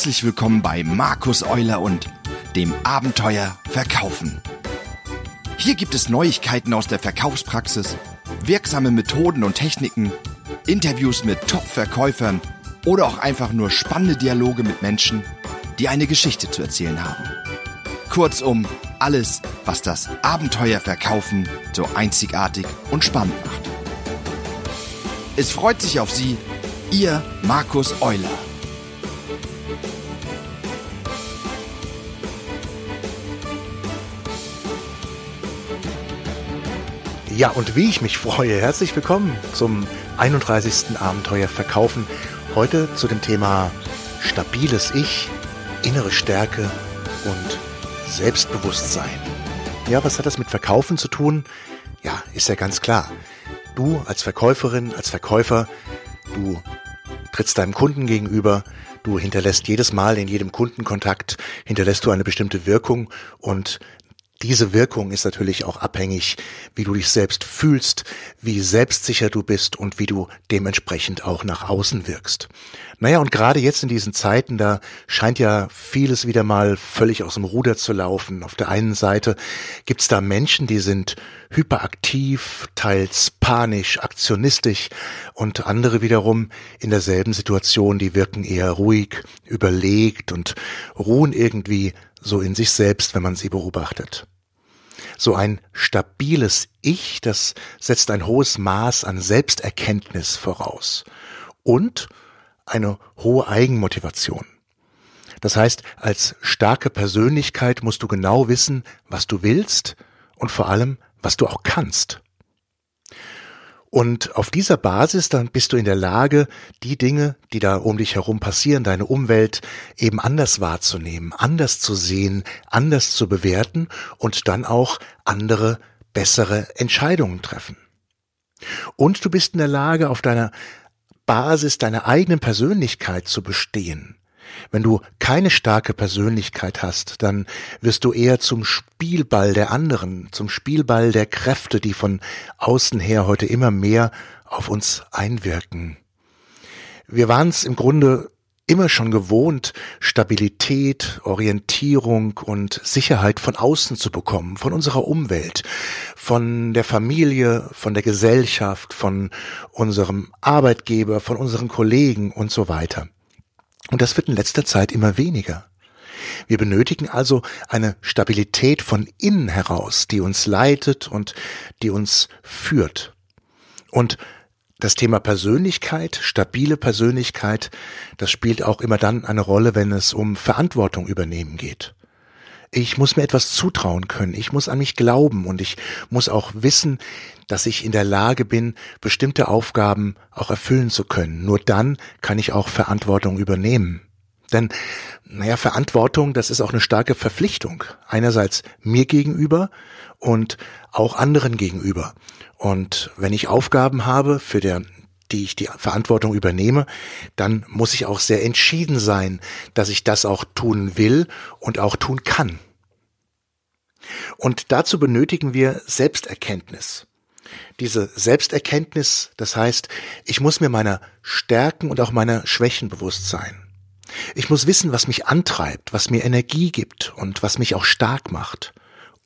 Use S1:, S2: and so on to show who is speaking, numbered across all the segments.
S1: Herzlich willkommen bei Markus Euler und dem Abenteuer Verkaufen. Hier gibt es Neuigkeiten aus der Verkaufspraxis, wirksame Methoden und Techniken, Interviews mit Top-Verkäufern oder auch einfach nur spannende Dialoge mit Menschen, die eine Geschichte zu erzählen haben. Kurzum, alles, was das Abenteuer Verkaufen so einzigartig und spannend macht. Es freut sich auf Sie, Ihr Markus Euler.
S2: Ja, und wie ich mich freue, herzlich willkommen zum 31. Abenteuer Verkaufen. Heute zu dem Thema stabiles Ich, innere Stärke und Selbstbewusstsein. Ja, was hat das mit Verkaufen zu tun? Ja, ist ja ganz klar. Du als Verkäuferin, als Verkäufer, du trittst deinem Kunden gegenüber, du hinterlässt jedes Mal in jedem Kundenkontakt, hinterlässt du eine bestimmte Wirkung und diese Wirkung ist natürlich auch abhängig, wie du dich selbst fühlst, wie selbstsicher du bist und wie du dementsprechend auch nach außen wirkst. Naja, und gerade jetzt in diesen Zeiten, da scheint ja vieles wieder mal völlig aus dem Ruder zu laufen. Auf der einen Seite gibt's da Menschen, die sind hyperaktiv, teils panisch, aktionistisch und andere wiederum in derselben Situation, die wirken eher ruhig, überlegt und ruhen irgendwie so in sich selbst, wenn man sie beobachtet. So ein stabiles Ich, das setzt ein hohes Maß an Selbsterkenntnis voraus und eine hohe Eigenmotivation. Das heißt, als starke Persönlichkeit musst du genau wissen, was du willst und vor allem, was du auch kannst. Und auf dieser Basis dann bist du in der Lage, die Dinge, die da um dich herum passieren, deine Umwelt eben anders wahrzunehmen, anders zu sehen, anders zu bewerten und dann auch andere, bessere Entscheidungen treffen. Und du bist in der Lage, auf deiner Basis deiner eigenen Persönlichkeit zu bestehen. Wenn du keine starke Persönlichkeit hast, dann wirst du eher zum Spielball der anderen, zum Spielball der Kräfte, die von außen her heute immer mehr auf uns einwirken. Wir waren es im Grunde immer schon gewohnt, Stabilität, Orientierung und Sicherheit von außen zu bekommen, von unserer Umwelt, von der Familie, von der Gesellschaft, von unserem Arbeitgeber, von unseren Kollegen und so weiter. Und das wird in letzter Zeit immer weniger. Wir benötigen also eine Stabilität von innen heraus, die uns leitet und die uns führt. Und das Thema Persönlichkeit, stabile Persönlichkeit, das spielt auch immer dann eine Rolle, wenn es um Verantwortung übernehmen geht. Ich muss mir etwas zutrauen können, ich muss an mich glauben und ich muss auch wissen, dass ich in der Lage bin, bestimmte Aufgaben auch erfüllen zu können. Nur dann kann ich auch Verantwortung übernehmen. Denn, naja, Verantwortung, das ist auch eine starke Verpflichtung. Einerseits mir gegenüber und auch anderen gegenüber. Und wenn ich Aufgaben habe, für der, die ich die Verantwortung übernehme, dann muss ich auch sehr entschieden sein, dass ich das auch tun will und auch tun kann. Und dazu benötigen wir Selbsterkenntnis. Diese Selbsterkenntnis, das heißt, ich muss mir meiner Stärken und auch meiner Schwächen bewusst sein. Ich muss wissen, was mich antreibt, was mir Energie gibt und was mich auch stark macht.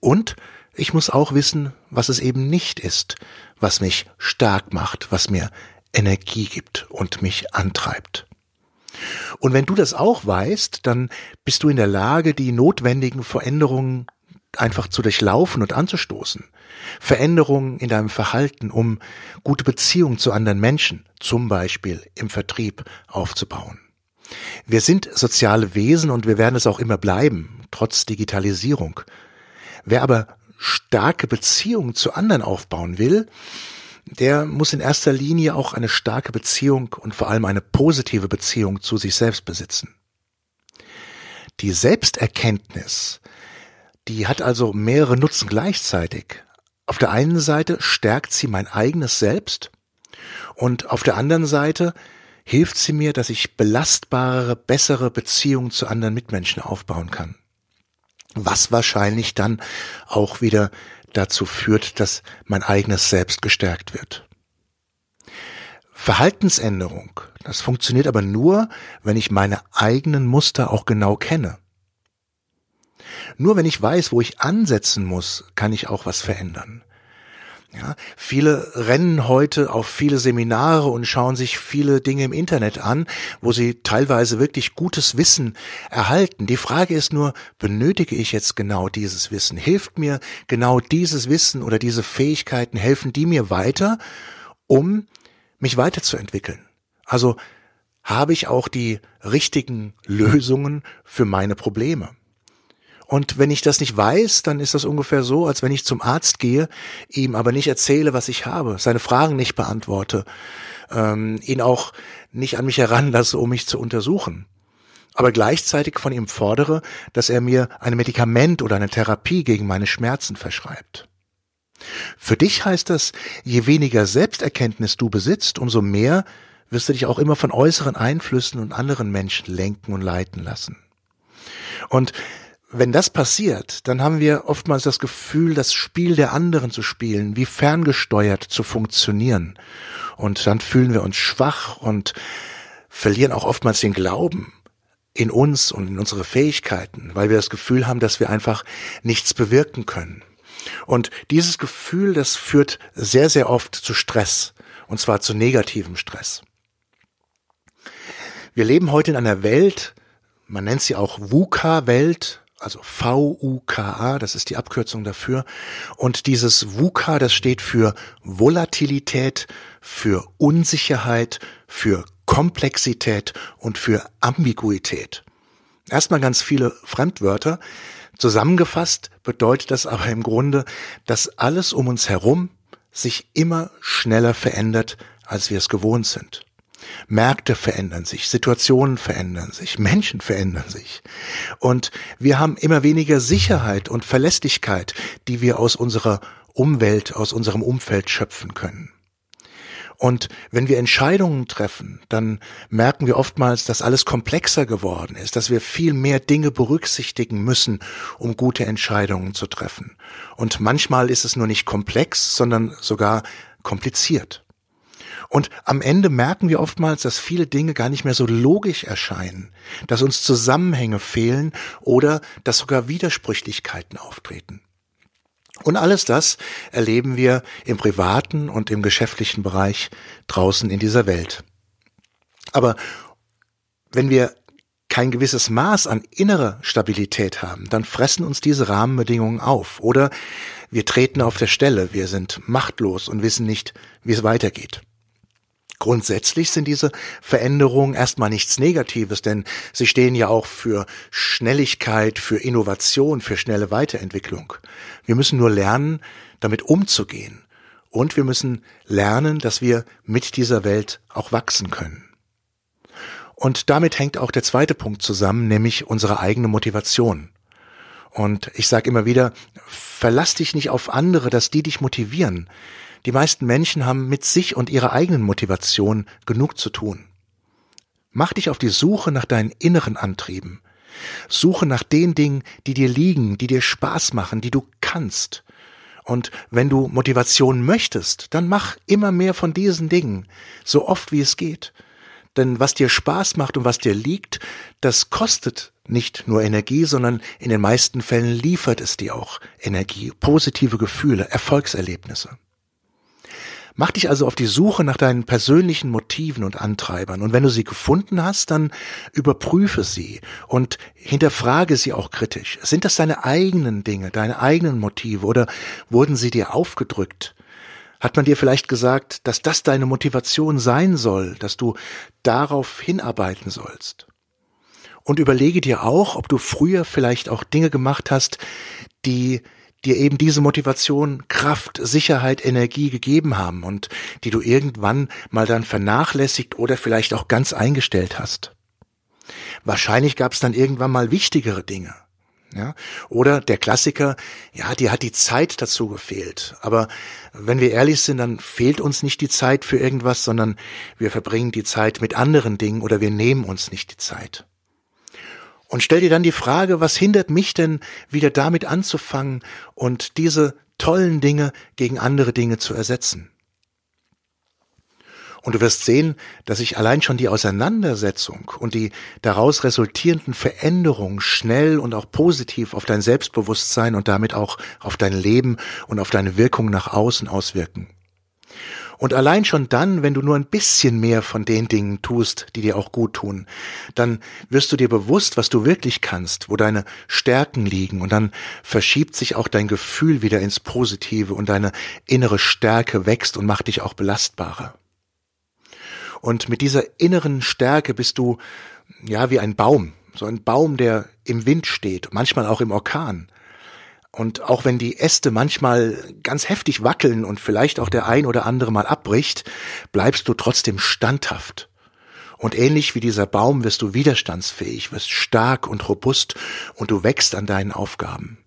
S2: Und ich muss auch wissen, was es eben nicht ist, was mich stark macht, was mir Energie gibt und mich antreibt. Und wenn du das auch weißt, dann bist du in der Lage, die notwendigen Veränderungen einfach zu durchlaufen und anzustoßen. Veränderungen in deinem Verhalten, um gute Beziehungen zu anderen Menschen, zum Beispiel im Vertrieb, aufzubauen. Wir sind soziale Wesen und wir werden es auch immer bleiben, trotz Digitalisierung. Wer aber starke Beziehungen zu anderen aufbauen will, der muss in erster Linie auch eine starke Beziehung und vor allem eine positive Beziehung zu sich selbst besitzen. Die Selbsterkenntnis, die hat also mehrere Nutzen gleichzeitig. Auf der einen Seite stärkt sie mein eigenes Selbst und auf der anderen Seite hilft sie mir, dass ich belastbarere, bessere Beziehungen zu anderen Mitmenschen aufbauen kann. Was wahrscheinlich dann auch wieder dazu führt, dass mein eigenes Selbst gestärkt wird. Verhaltensänderung, Das funktioniert aber nur, wenn ich meine eigenen Muster auch genau kenne. Nur wenn ich weiß, wo ich ansetzen muss, kann ich auch was verändern. Ja, viele rennen heute auf viele Seminare und schauen sich viele Dinge im Internet an, wo sie teilweise wirklich gutes Wissen erhalten. Die Frage ist nur, benötige ich jetzt genau dieses Wissen? Hilft mir genau dieses Wissen oder diese Fähigkeiten, helfen die mir weiter, um mich weiterzuentwickeln? Also habe ich auch die richtigen Lösungen für meine Probleme? Und wenn ich das nicht weiß, dann ist das ungefähr so, als wenn ich zum Arzt gehe, ihm aber nicht erzähle, was ich habe, seine Fragen nicht beantworte, ähm, ihn auch nicht an mich heranlasse, um mich zu untersuchen. Aber gleichzeitig von ihm fordere, dass er mir ein Medikament oder eine Therapie gegen meine Schmerzen verschreibt. Für dich heißt das, je weniger Selbsterkenntnis du besitzt, umso mehr wirst du dich auch immer von äußeren Einflüssen und anderen Menschen lenken und leiten lassen. Und wenn das passiert, dann haben wir oftmals das Gefühl, das Spiel der anderen zu spielen, wie ferngesteuert zu funktionieren. Und dann fühlen wir uns schwach und verlieren auch oftmals den Glauben in uns und in unsere Fähigkeiten, weil wir das Gefühl haben, dass wir einfach nichts bewirken können. Und dieses Gefühl, das führt sehr, sehr oft zu Stress, und zwar zu negativem Stress. Wir leben heute in einer Welt, man nennt sie auch VUCA-Welt, also V-U-K-A, das ist die Abkürzung dafür. Und dieses VUCA, das steht für Volatilität, für Unsicherheit, für Komplexität und für Ambiguität. Erstmal ganz viele Fremdwörter. Zusammengefasst bedeutet das aber im Grunde, dass alles um uns herum sich immer schneller verändert, als wir es gewohnt sind. Märkte verändern sich, Situationen verändern sich, Menschen verändern sich. Und wir haben immer weniger Sicherheit und Verlässlichkeit, die wir aus unserer Umwelt, aus unserem Umfeld schöpfen können. Und wenn wir Entscheidungen treffen, dann merken wir oftmals, dass alles komplexer geworden ist, dass wir viel mehr Dinge berücksichtigen müssen, um gute Entscheidungen zu treffen. Und manchmal ist es nur nicht komplex, sondern sogar kompliziert. Und am Ende merken wir oftmals, dass viele Dinge gar nicht mehr so logisch erscheinen, dass uns Zusammenhänge fehlen oder dass sogar Widersprüchlichkeiten auftreten. Und alles das erleben wir im privaten und im geschäftlichen Bereich draußen in dieser Welt. Aber wenn wir kein gewisses Maß an innerer Stabilität haben, dann fressen uns diese Rahmenbedingungen auf. Oder wir treten auf der Stelle, wir sind machtlos und wissen nicht, wie es weitergeht. Grundsätzlich sind diese Veränderungen erstmal nichts Negatives, denn sie stehen ja auch für Schnelligkeit, für Innovation, für schnelle Weiterentwicklung. Wir müssen nur lernen, damit umzugehen. Und wir müssen lernen, dass wir mit dieser Welt auch wachsen können. Und damit hängt auch der zweite Punkt zusammen, nämlich unsere eigene Motivation. Und ich sage immer wieder, verlass dich nicht auf andere, dass die dich motivieren. Die meisten Menschen haben mit sich und ihrer eigenen Motivation genug zu tun. Mach dich auf die Suche nach deinen inneren Antrieben. Suche nach den Dingen, die dir liegen, die dir Spaß machen, die du kannst. Und wenn du Motivation möchtest, dann mach immer mehr von diesen Dingen, so oft wie es geht. Denn was dir Spaß macht und was dir liegt, das kostet nicht nur Energie, sondern in den meisten Fällen liefert es dir auch Energie, positive Gefühle, Erfolgserlebnisse. Mach dich also auf die Suche nach deinen persönlichen Motiven und Antreibern. Und wenn du sie gefunden hast, dann überprüfe sie und hinterfrage sie auch kritisch. Sind das deine eigenen Dinge, deine eigenen Motive oder wurden sie dir aufgedrückt? Hat man dir vielleicht gesagt, dass das deine Motivation sein soll, dass du darauf hinarbeiten sollst? Und überlege dir auch, ob du früher vielleicht auch Dinge gemacht hast, die dir eben diese Motivation, Kraft, Sicherheit, Energie gegeben haben und die du irgendwann mal dann vernachlässigt oder vielleicht auch ganz eingestellt hast. Wahrscheinlich gab es dann irgendwann mal wichtigere Dinge. Ja, oder der Klassiker, ja, die hat die Zeit dazu gefehlt. Aber wenn wir ehrlich sind, dann fehlt uns nicht die Zeit für irgendwas, sondern wir verbringen die Zeit mit anderen Dingen oder wir nehmen uns nicht die Zeit. Und stell dir dann die Frage, was hindert mich denn wieder damit anzufangen und diese tollen Dinge gegen andere Dinge zu ersetzen? Und du wirst sehen, dass sich allein schon die Auseinandersetzung und die daraus resultierenden Veränderungen schnell und auch positiv auf dein Selbstbewusstsein und damit auch auf dein Leben und auf deine Wirkung nach außen auswirken. Und allein schon dann, wenn du nur ein bisschen mehr von den Dingen tust, die dir auch gut tun, dann wirst du dir bewusst, was du wirklich kannst, wo deine Stärken liegen und dann verschiebt sich auch dein Gefühl wieder ins Positive und deine innere Stärke wächst und macht dich auch belastbarer. Und mit dieser inneren Stärke bist du, ja, wie ein Baum, so ein Baum, der im Wind steht, manchmal auch im Orkan. Und auch wenn die Äste manchmal ganz heftig wackeln und vielleicht auch der ein oder andere mal abbricht, bleibst du trotzdem standhaft. Und ähnlich wie dieser Baum wirst du widerstandsfähig, wirst stark und robust und du wächst an deinen Aufgaben.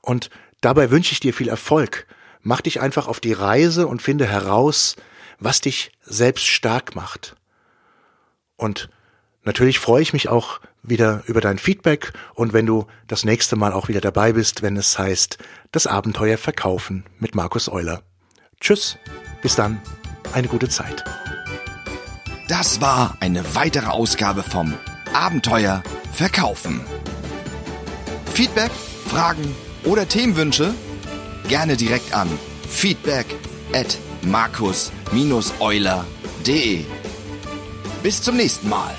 S2: Und dabei wünsche ich dir viel Erfolg. Mach dich einfach auf die Reise und finde heraus, was dich selbst stark macht. Und natürlich freue ich mich auch wieder über dein Feedback und wenn du das nächste Mal auch wieder dabei bist, wenn es heißt, das Abenteuer verkaufen mit Markus Euler. Tschüss, bis dann, eine gute Zeit.
S1: Das war eine weitere Ausgabe vom Abenteuer verkaufen. Feedback, Fragen oder Themenwünsche? Gerne direkt an feedback at markus-euler.de. Bis zum nächsten Mal.